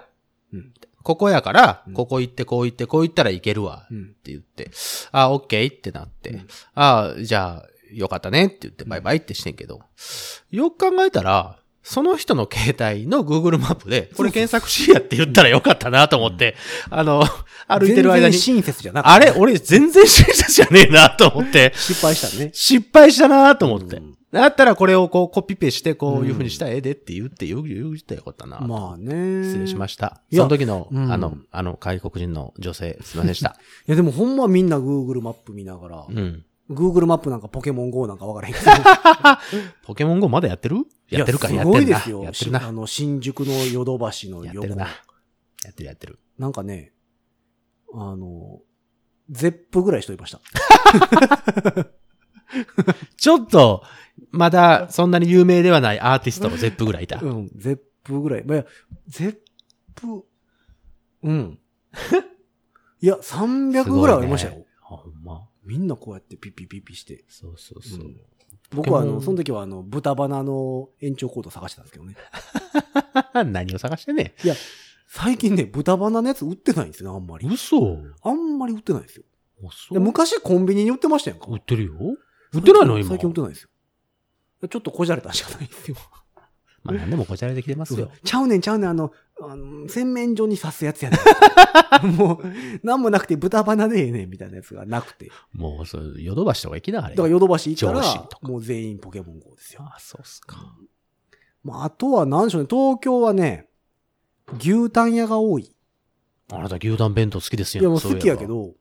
うん。ここやからうん、ここ行って、こう行って、こう行ったらいけるわ。うん。って言って、あ、OK ってなって、うんあじゃあ、よかったねって言って、バイバイってしてんけど、よく考えたら、その人の携帯の Google マップで、これ検索しやって言ったらよかったなと思って、あの、歩いてる間に、親切じゃなくてあれ俺全然親切じゃねえなと思って、失敗したね。失敗したなと思って。うんだったらこれをこうコピペしてこういう風にしたらええでって言って言う言うたらよかったな。まあね。失礼しましした。その時の、うんあの、あの外国人の女性、すいませんでした。いやでもほんまみんな Google マップ見ながら、うん。Google マップなんかポケモン GO なんかわからへんけど。ポケモン GO まだやってる？やってるかいややってるな。すごいですよ。やってるな。あの、新宿のヨドバシの横やってるな。やってるやってる。なんかね、あの、ゼップぐらい人いました。ちょっと、まだそんなに有名ではないアーティストのゼップぐらいいた。うん、ゼップぐらい。まあ、ゼップ、うん。いや、300ぐらいありましたよ。みんなこうやってピッピピッピして。そうそうそう。うん僕はあの、その時はあの、豚バナの延長コード探してたんですけどね。何を探してんねいや、最近ね、豚バナのやつ売ってないんですよね、あんまり。嘘あんまり売ってないんですよ。昔コンビニに売ってましたやんか。売ってるよ売ってないの今。最近売ってないですよ。ちょっとこじゃれたんしかないんですよ。まあ何でもこちらできてますよ。ちゃうねんちゃうねん、あの、あの洗面所に刺すやつやねん。もう、なんもなくて豚バナでええねんみたいなやつがなくて。だもう、そう、ヨドバシとか行きなあれ。からヨドバシ行ったらもう全員ポケモン GO ですよ。あ、そうっすか。まあ、あとは何でしょうね、東京はね、牛タン屋が多い。あなた牛タン弁当好きですよ。いや、もう好きやけ。ど、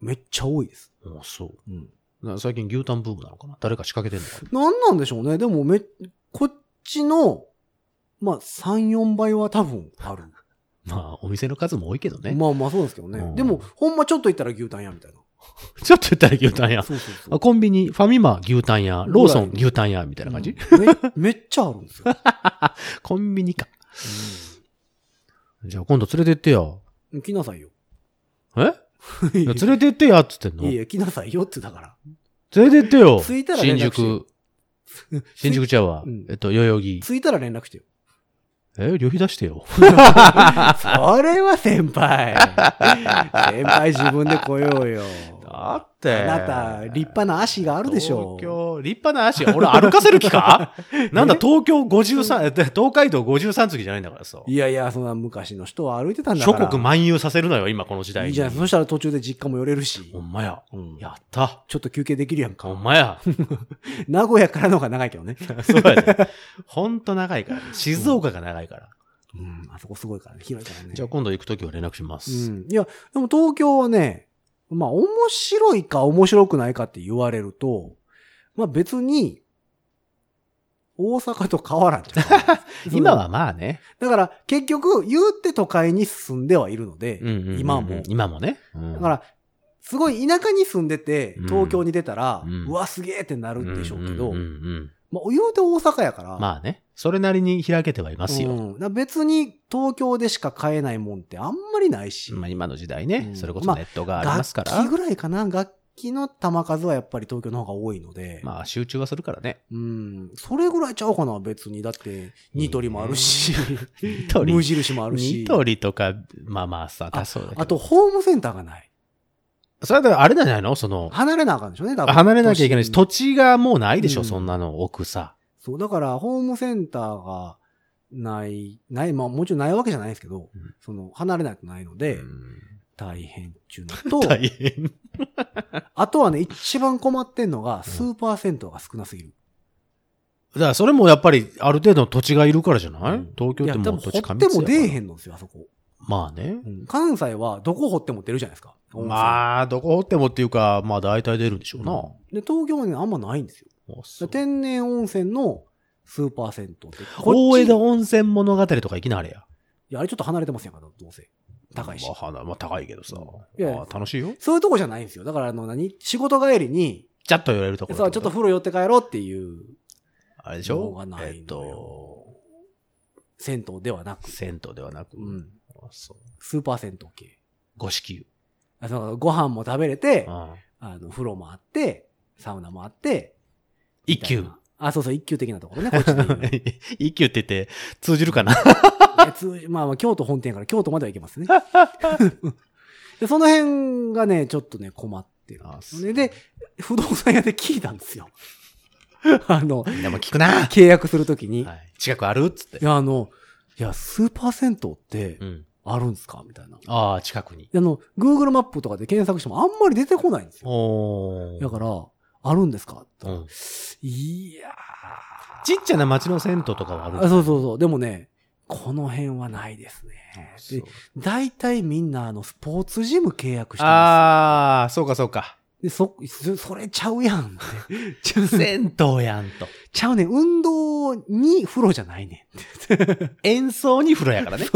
めっちゃ多いです。あそう。うん。な最近牛タンブームなのかな？誰か仕掛けてんのかな？なんなんでしょうね。でもめ、こっちの、まあ、3、4倍は多分ある。まあ、お店の数も多いけどね。まあまあそうですけどね。うんでも、ほんまちょっと行ったら牛タン屋みたいな。ちょっと言ったら牛タン屋。そうそうそうあ。コンビニ、ファミマ牛タン屋、ローソン牛タン屋みたいな感じ、うんめ めっちゃあるんですよ。コンビニか。じゃあ今度連れてってよ。うん来なさいよ。え？いや連れてってやっつってんの？いや、来なさいよってだから。連れてってよ。着いたら連新絡してよ宿。新宿ちゃうわうん。えっと、代々木。着いたら連絡してよ。え、旅費出してよ。それは先輩。先輩自分で来ようよ。だって。あなた、立派な足があるでしょ東。京、立派な足。俺歩かせる気か？なんだ、東京53、え東海道53次じゃないんだからさ。いやいや、そんな昔の人は歩いてたんだか諸ら。国漫遊させるのよ、今この時代に。いいじゃない。そしたら途中で実家も寄れるしほ。んまや。うんやった。ちょっと休憩できるやんか。ほんまや。名古屋からの方が長いけどね。そうやね。ほんと長いから。静岡が長いから。うん、あそこすごいからね。広いからね。じゃあ今度行くときは連絡しまうす。ん。いや、でも東京はね、まあ面白いか面白くないかって言われると、まあ別に、大阪と変わらんじゃん 今はまあね。だから結局言うて都会に住んではいるので、うんうんうんうん今も。今もね。うんだから、すごい田舎に住んでてうん東京に出たら、ううんわ、すげえってなるんでしょうけど、んんうんうんまあ言うて大阪やから、まあね。それなりに開けてはいますよ。うん別に東京でしか買えないもんってあんまりないし、まあ今の時代ねう。んそれこそネットがありますから。楽器ぐらいかな楽器の玉数はやっぱり東京の方が多いので、まあ集中はするからね。うん、それぐらいちゃうかな、別に。だって、ニトリもあるし、ニトリ無印もあるしニ、トリとか、まあまあさ、多そうだけど。あと、ホームセンターがない。それであれなんじゃないの？その、離れなあかんでしょうね、多分。離れなきゃいけないし、土都地がもうないでしょ、うんそんなの置くさ。そう、だから、ホームセンターがない、ない、まあもちろんないわけじゃないですけど、うんその、離れないとないので、うん大変っていうのと、大変。あとはね、一番困ってんのが、スーパー銭湯が少なすぎる。だからそれもやっぱりある程度の土地がいるからじゃない、うん東京ってもう土地も掘っても出えへんのですよ、あそこ。まあね。うん関西はどこ掘っても出るじゃないですか。まあ、どこ掘ってもっていうか、まあ大体出るんでしょうな。で、東京はね、あんまないんですよ。天然温泉のスーパー銭湯って。大江戸温泉物語とかいきなあれや。いや、あれちょっと離れてますやんか、どうせ。高いしま。あ、まあ高いけどさ。いやいやあ楽しいよ。そういうとこじゃないんですよ。だから、あの、何？仕事帰りに、ちゃっと寄れるところそう、ちょっと風呂寄って帰ろうっていうあれでしょ？えっと、銭湯ではなく、銭湯ではなく、うんあそうスーパー銭湯系。五色あそのご飯も食べれて湯。、ああの、風呂もあって、サウナもあって、一級みたい。な。あ、そうそう、一級的なところね、こっちで言う一級って言って通じるかな？まあまあ、京都本店やから京都までは行けますね。でその辺がね、ちょっとね、困ってるんですよね。で、不動産屋で聞いたんですよ。あの、でも聞くな。契約するときに、いはい近くある？っつって。や、あの、いや、スーパー銭湯ってうん。あるんですか？みたいな。ああ、近くに。あの、Google マップとかで検索してもあんまり出てこないんですよ。だから、あるんですか？うんいやちっちゃな町の銭湯とかはあるーあそうそうそう。でもね、この辺はないですね。で、大体みんな、あの、スポーツジム契約してまああ、そうかそうか。す。で、そ、そそれちゃうやん銭湯 やんと。ちゃうねん。運動に風呂じゃないねん。演奏に風呂やからね。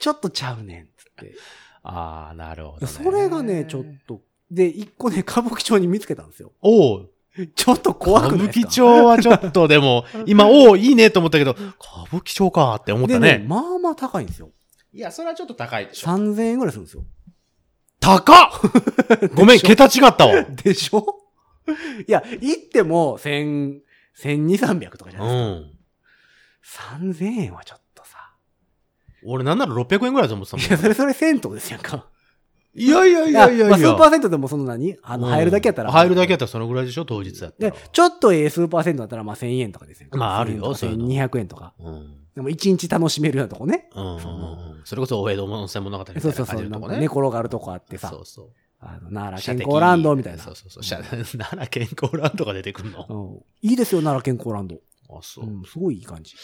ちょっとちゃうねん。つって。ああ、なるほど、ね。それがね、ちょっと。で、一個ね、歌舞伎町に見つけたんですよ。おうちょっと怖歌舞くないですか？伎町はちょっとでも、今、おういいねと思ったけど、歌舞伎町かって思ったでね。ね、まあまあ高いんですよ。いや、それはちょっと高いでしょ。3000円ぐらいするんですよ。高っ ごめん、桁違ったわ。でしょ？いや、行っても、千、千二三百とかじゃうないですか。ん。三千円はちょっとさ。俺なんなら600円ぐらいだと思ってたもん。いや、それそれ銭湯ですやんか。いやいやいいやいやいや。まあ、スーパー銭湯でもその何あの、入るだけやったら。うん入るだけやったらそのぐらいでしょ当日やったらで。、ちょっとええスーパー銭湯だったら、まあ千円とかですよ。まああるよそういうの千二百円とか。うん。でも一日楽しめるようなとこね。うんそれこそ大江戸温泉物語みたいなそうそうそう。感じのとこね。なんか寝転がるとこあってさそ。うそう。あの、奈良健康ランドみたいな。そうそうそう。射奈良健康ランドが出てくるの。うん。いいですよ、奈良健康ランド。あ、そうう。ん、すごいいい感じ。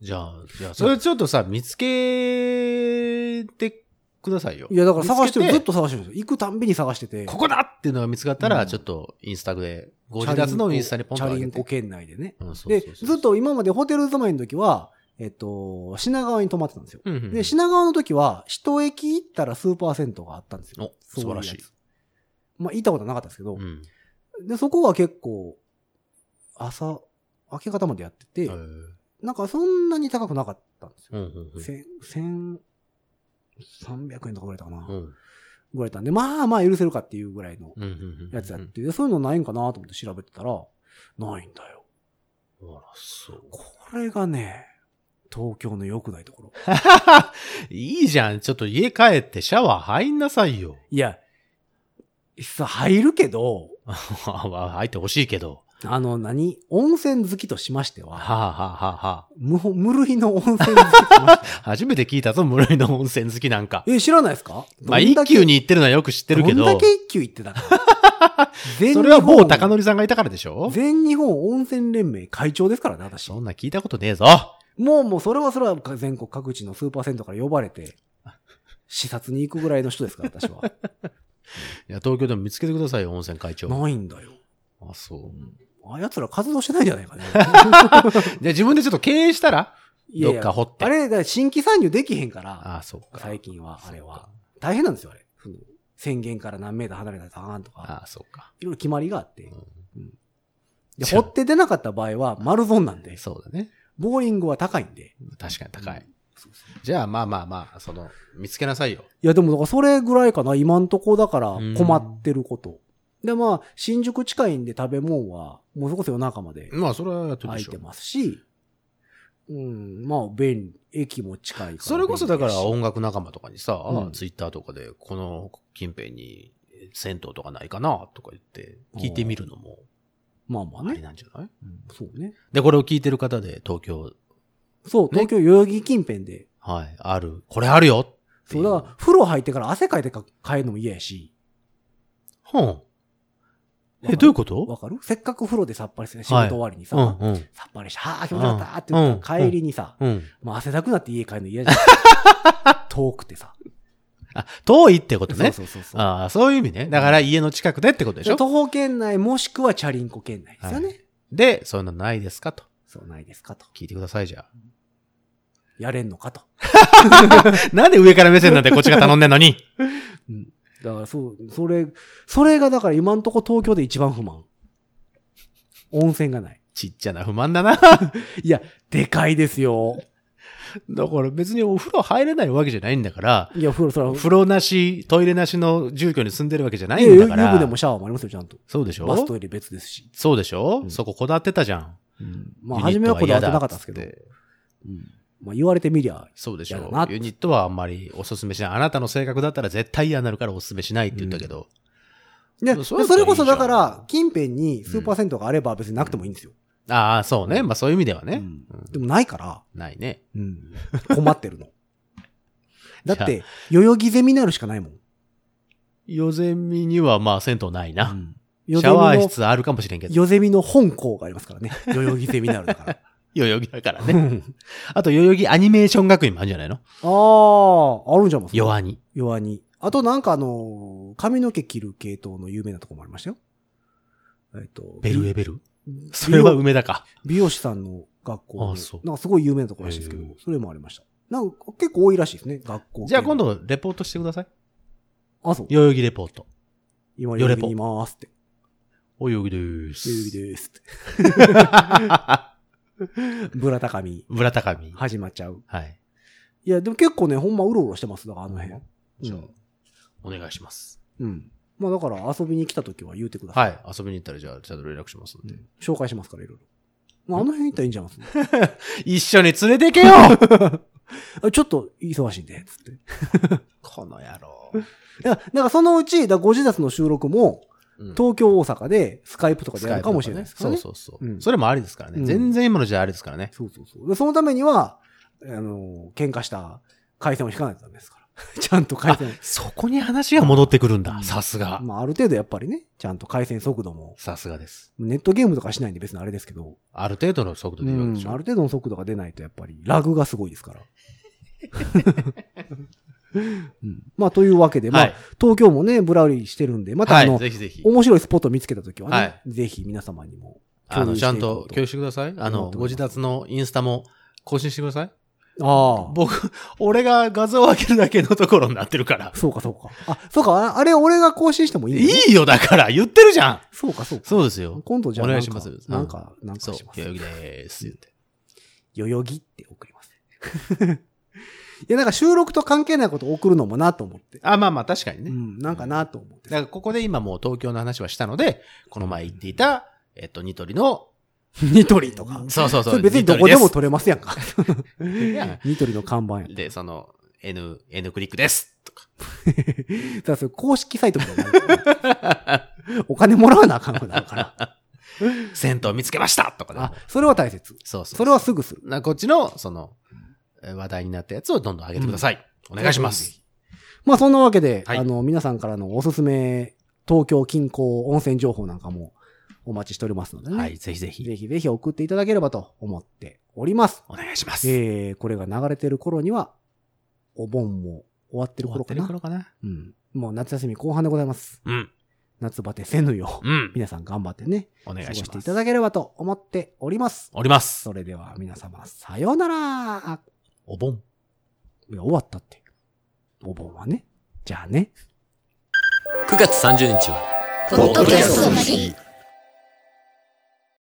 じゃあ、じゃあ、それちょっとさ、見つけてくださいよ。いや、だから探してる、ずっと探してるんですよ。行くたんびに探してて。ここだっていうのが見つかったら、うんちょっとインスタグで、ご自立のインスタにポンと上げてチャリンコ。圏内でね。うんそうでそう、そうずっと今までホテル住まいの時は、えっと、品川に泊まってたんですよ。うんうんうんで、品川の時は、一駅行ったらスーパー銭湯があったんですよ。お素晴らしい。まあ、行ったことはなかったですけど、うん。で、そこは結構、朝、明け方までやってて、なんかそんなに高くなかったんですよ。うんうんうん千、千、三百円とかぐらいだかな。うんぐらいたんで、まあまあ許せるかっていうぐらいのうんうんうん。やつやって、でそういうのないんかなと思って調べてたら、ないんだよ。あら、そう。これがね、東京の良くないところ。いいじゃん。ちょっと家帰ってシャワー入んなさいよ。いや、さ、入るけど、入ってほしいけど。あの何、温泉好きとしましては、はあ、はあはあはあ、無無類の温泉好きとしましては。初めて聞いたぞ、無類の温泉好きなんか。え、知らないですか？まあ、一級に行ってるのはよく知ってるけど。どんだけ一級行ってたか。全それは某高則さんがいたからでしょ？全日本温泉連盟会長ですからね、私。そんな聞いたことねえぞ。もうもうそれはそれは全国各地のスーパー銭湯から呼ばれて、視察に行くぐらいの人ですから、私は。いや、東京でも見つけてくださいよ、温泉会長。ないんだよ。あ、そう。あ、奴ら活動してないんじゃないかね。じゃあ自分でちょっと経営したらいやいやどっか掘ってあれ、だ新規参入できへんから、ああ、そうか。最近は、あれは。大変なんですよ、あれ。宣言から何メーター離れたらあかんとか、ああ、そうか。いろいろ決まりがあって。うんうんで、掘って出なかった場合は、丸損なんで、そうだね。ボーリングは高いんで。確かに高い。そうそうじゃあ、まあまあまあ、その、見つけなさいよ。いや、でも、それぐらいかな、今んとこだからうん困ってること。で、まあ、新宿近いんで食べ物は、もうそこそ夜中までまあ、それはやってるでしょ空いて。ますし、うん、まあ、便利、駅も近いから。それこそだから音楽仲間とかにさ、うんツイッターとかで、この近辺に銭湯とかないかなとか言って、聞いてみるのもまあまあありね。なんじゃない？うんそうね。で、これを聞いてる方で東京、そう、東京代々木近辺で。はい、ある。これあるよっていそう、だから、風呂入ってから汗かいてか帰るのも嫌やし。ほん。え、どういうこと？わかる？せっかく風呂でさっぱりして、仕事終わりにさ、うんうん。さっぱりして、はあ、気持ちよかったって言ったら帰りにさ、うん。もう汗だくなって家帰るの嫌じゃん。遠くてさ。あ、遠いってことね。そうそうそうそう。ああ、そういう意味ね。だから家の近くでってことでしょ？徒歩圏内もしくはチャリンコ圏内ですよね。はいで、そういうのないですかと。そうないですかと。聞いてください、じゃやれんのかと。あ。なんで上から目線なんてこっちが頼んでんのに？だからそう、それ、それがだから今んとこ東京で一番不満。温泉がない。ちっちゃな不満だな。いや、でかいですよ。だから別にお風呂入れないわけじゃないんだから、いや、風呂、それは、風呂なし、トイレなしの住居に住んでるわけじゃないんだから。湯船もシャワーもありますよ、ちゃんと。そうでしょ？バストイレ別ですし。そうでしょ、うんそここだわってたじゃん。まあ、初めはこだわってなかったんですけどうんまあ、言われてみりゃ、そうでし嫌だなょユニットはあんまりおすすめしない。あなたの性格だったら絶対嫌になるからおすすめしないって言ったけど。で、そそうれこそだから近辺にスーパー銭湯があれば別になくてもいいんですよ。ああ、そうね。まあそういう意味ではね。うんうんでもないから、ないね。うん困ってるの。だって、代々木ゼミナールしかないもん。夜ゼミにはまあ銭湯ないな。シシャワー室あるかもしれんけど。夜ゼミの本校がありますからね。代々木ゼミナールだから。代々木だからね。ね。あと代々木アニメーション学院もあるんじゃないの？ああ、あるんじゃん。弱に。弱に。あとなんかあの、髪の毛切る系統の有名なとこもありましたよ。えっと、ベルエベル？美それは梅田か。美容師さんの学校のあそうなんかすごい有名なとこらしいですけどそれもありました。なんか結構多いらしいですね、学校系。じゃあ今。度レポートしてください。あ、そう。代々木レポート。今、代々木にいますって。お代々木でーす。代々木ですって。ブラ高み、ブラタカミ。始まっちゃう。はい。いや、でも結構ね、ほんまうろうろしてます、だからあの辺。じゃあうん、お願いします。うん。まあだから遊びに来た時は言うてください。はい。遊びに行ったらじゃあ、ちゃんと連絡しますんで。紹介しますから、いろいろ。まああの辺行ったらいいんじゃないですか。一緒に連れて行けよ あちょっと忙しいんで、つって。いこの野郎。や、だからそのうち、だからご自宅の収録も、うん東京、大阪で、スカイプとかでやるかもしれないですからね。そうそうそう、うんそれもありですからね。うん全然今の時代ありですからね。そうそうそう。で、そのためには、あの、喧嘩した回線を引かないとダメですから。ちゃんと回線。そこに話が戻ってくるんだ。うんさすが。まあ、ある程度やっぱりね、ちゃんと回線速度も、さすがです。ネットゲームとかしないんで別にあれですけど、ある程度の速度でうん、言うわけでしょ。ある程度の速度が出ないとやっぱり、ラグがすごいですから。うん、まあ、というわけで、まあ、はい東京もね、ブラウリーしてるんで、またはい。あの、ぜひぜひ。面白いスポットを見つけたときはね、はいぜひ皆様にもあの、ちゃんと共有してください。あの、ご自宅のインスタも更新してください。ああ。僕、俺が画像を上げるだけのところになってるから。そうか、そうか。あ、そうか、ああれ俺が更新してもいいいいよ、だから言ってるじゃん。そうか、そうか。そうですよ。今度じゃあおなんか、願いします。なんか、なんかそうし、ます。代々木でーす。言って。代々木って送ります。や、なんか収録と関係ないことを送るのもなと思って。あ、まあまあ確かにね。うん、なんかなと思って。だからここで今もう東京の話はしたので、この前言っていた、えっと、ニトリの、ニトリとか。そうそうそう。それ別にどこでもニト撮れますやんか。ニトリの看板やん。で、その、N、N クリックです。とか。だからそれ公式サイトみたいにな。お金もらわなあかんくなるから。銭湯見つけましたとかでもあ、それは大切。そうそう。それはすぐする。な、こっちの、その、えー話題になったやつをどんどん上げてください。お願いします。。まあそんなわけで、はいあの、皆さんからのおすすめ、東京近郊温泉情報なんかもお待ちしておりますのでね。はい、ぜひぜひ。ぜひぜひ送っていただければと思っております。お願いします。えー、これが流れてる頃には、お盆も終わってる終わってる頃かな。頃かな。うん。もう夏休み後半でございます。うん。夏バテせぬよう。うん。皆さん頑張ってね、お願いします過ごしていた。だければと思っております。おります。それでは皆様、さようなら。お盆。いや、終わったって。お盆はね。じゃあね。9月30日は、ポッドキャストの日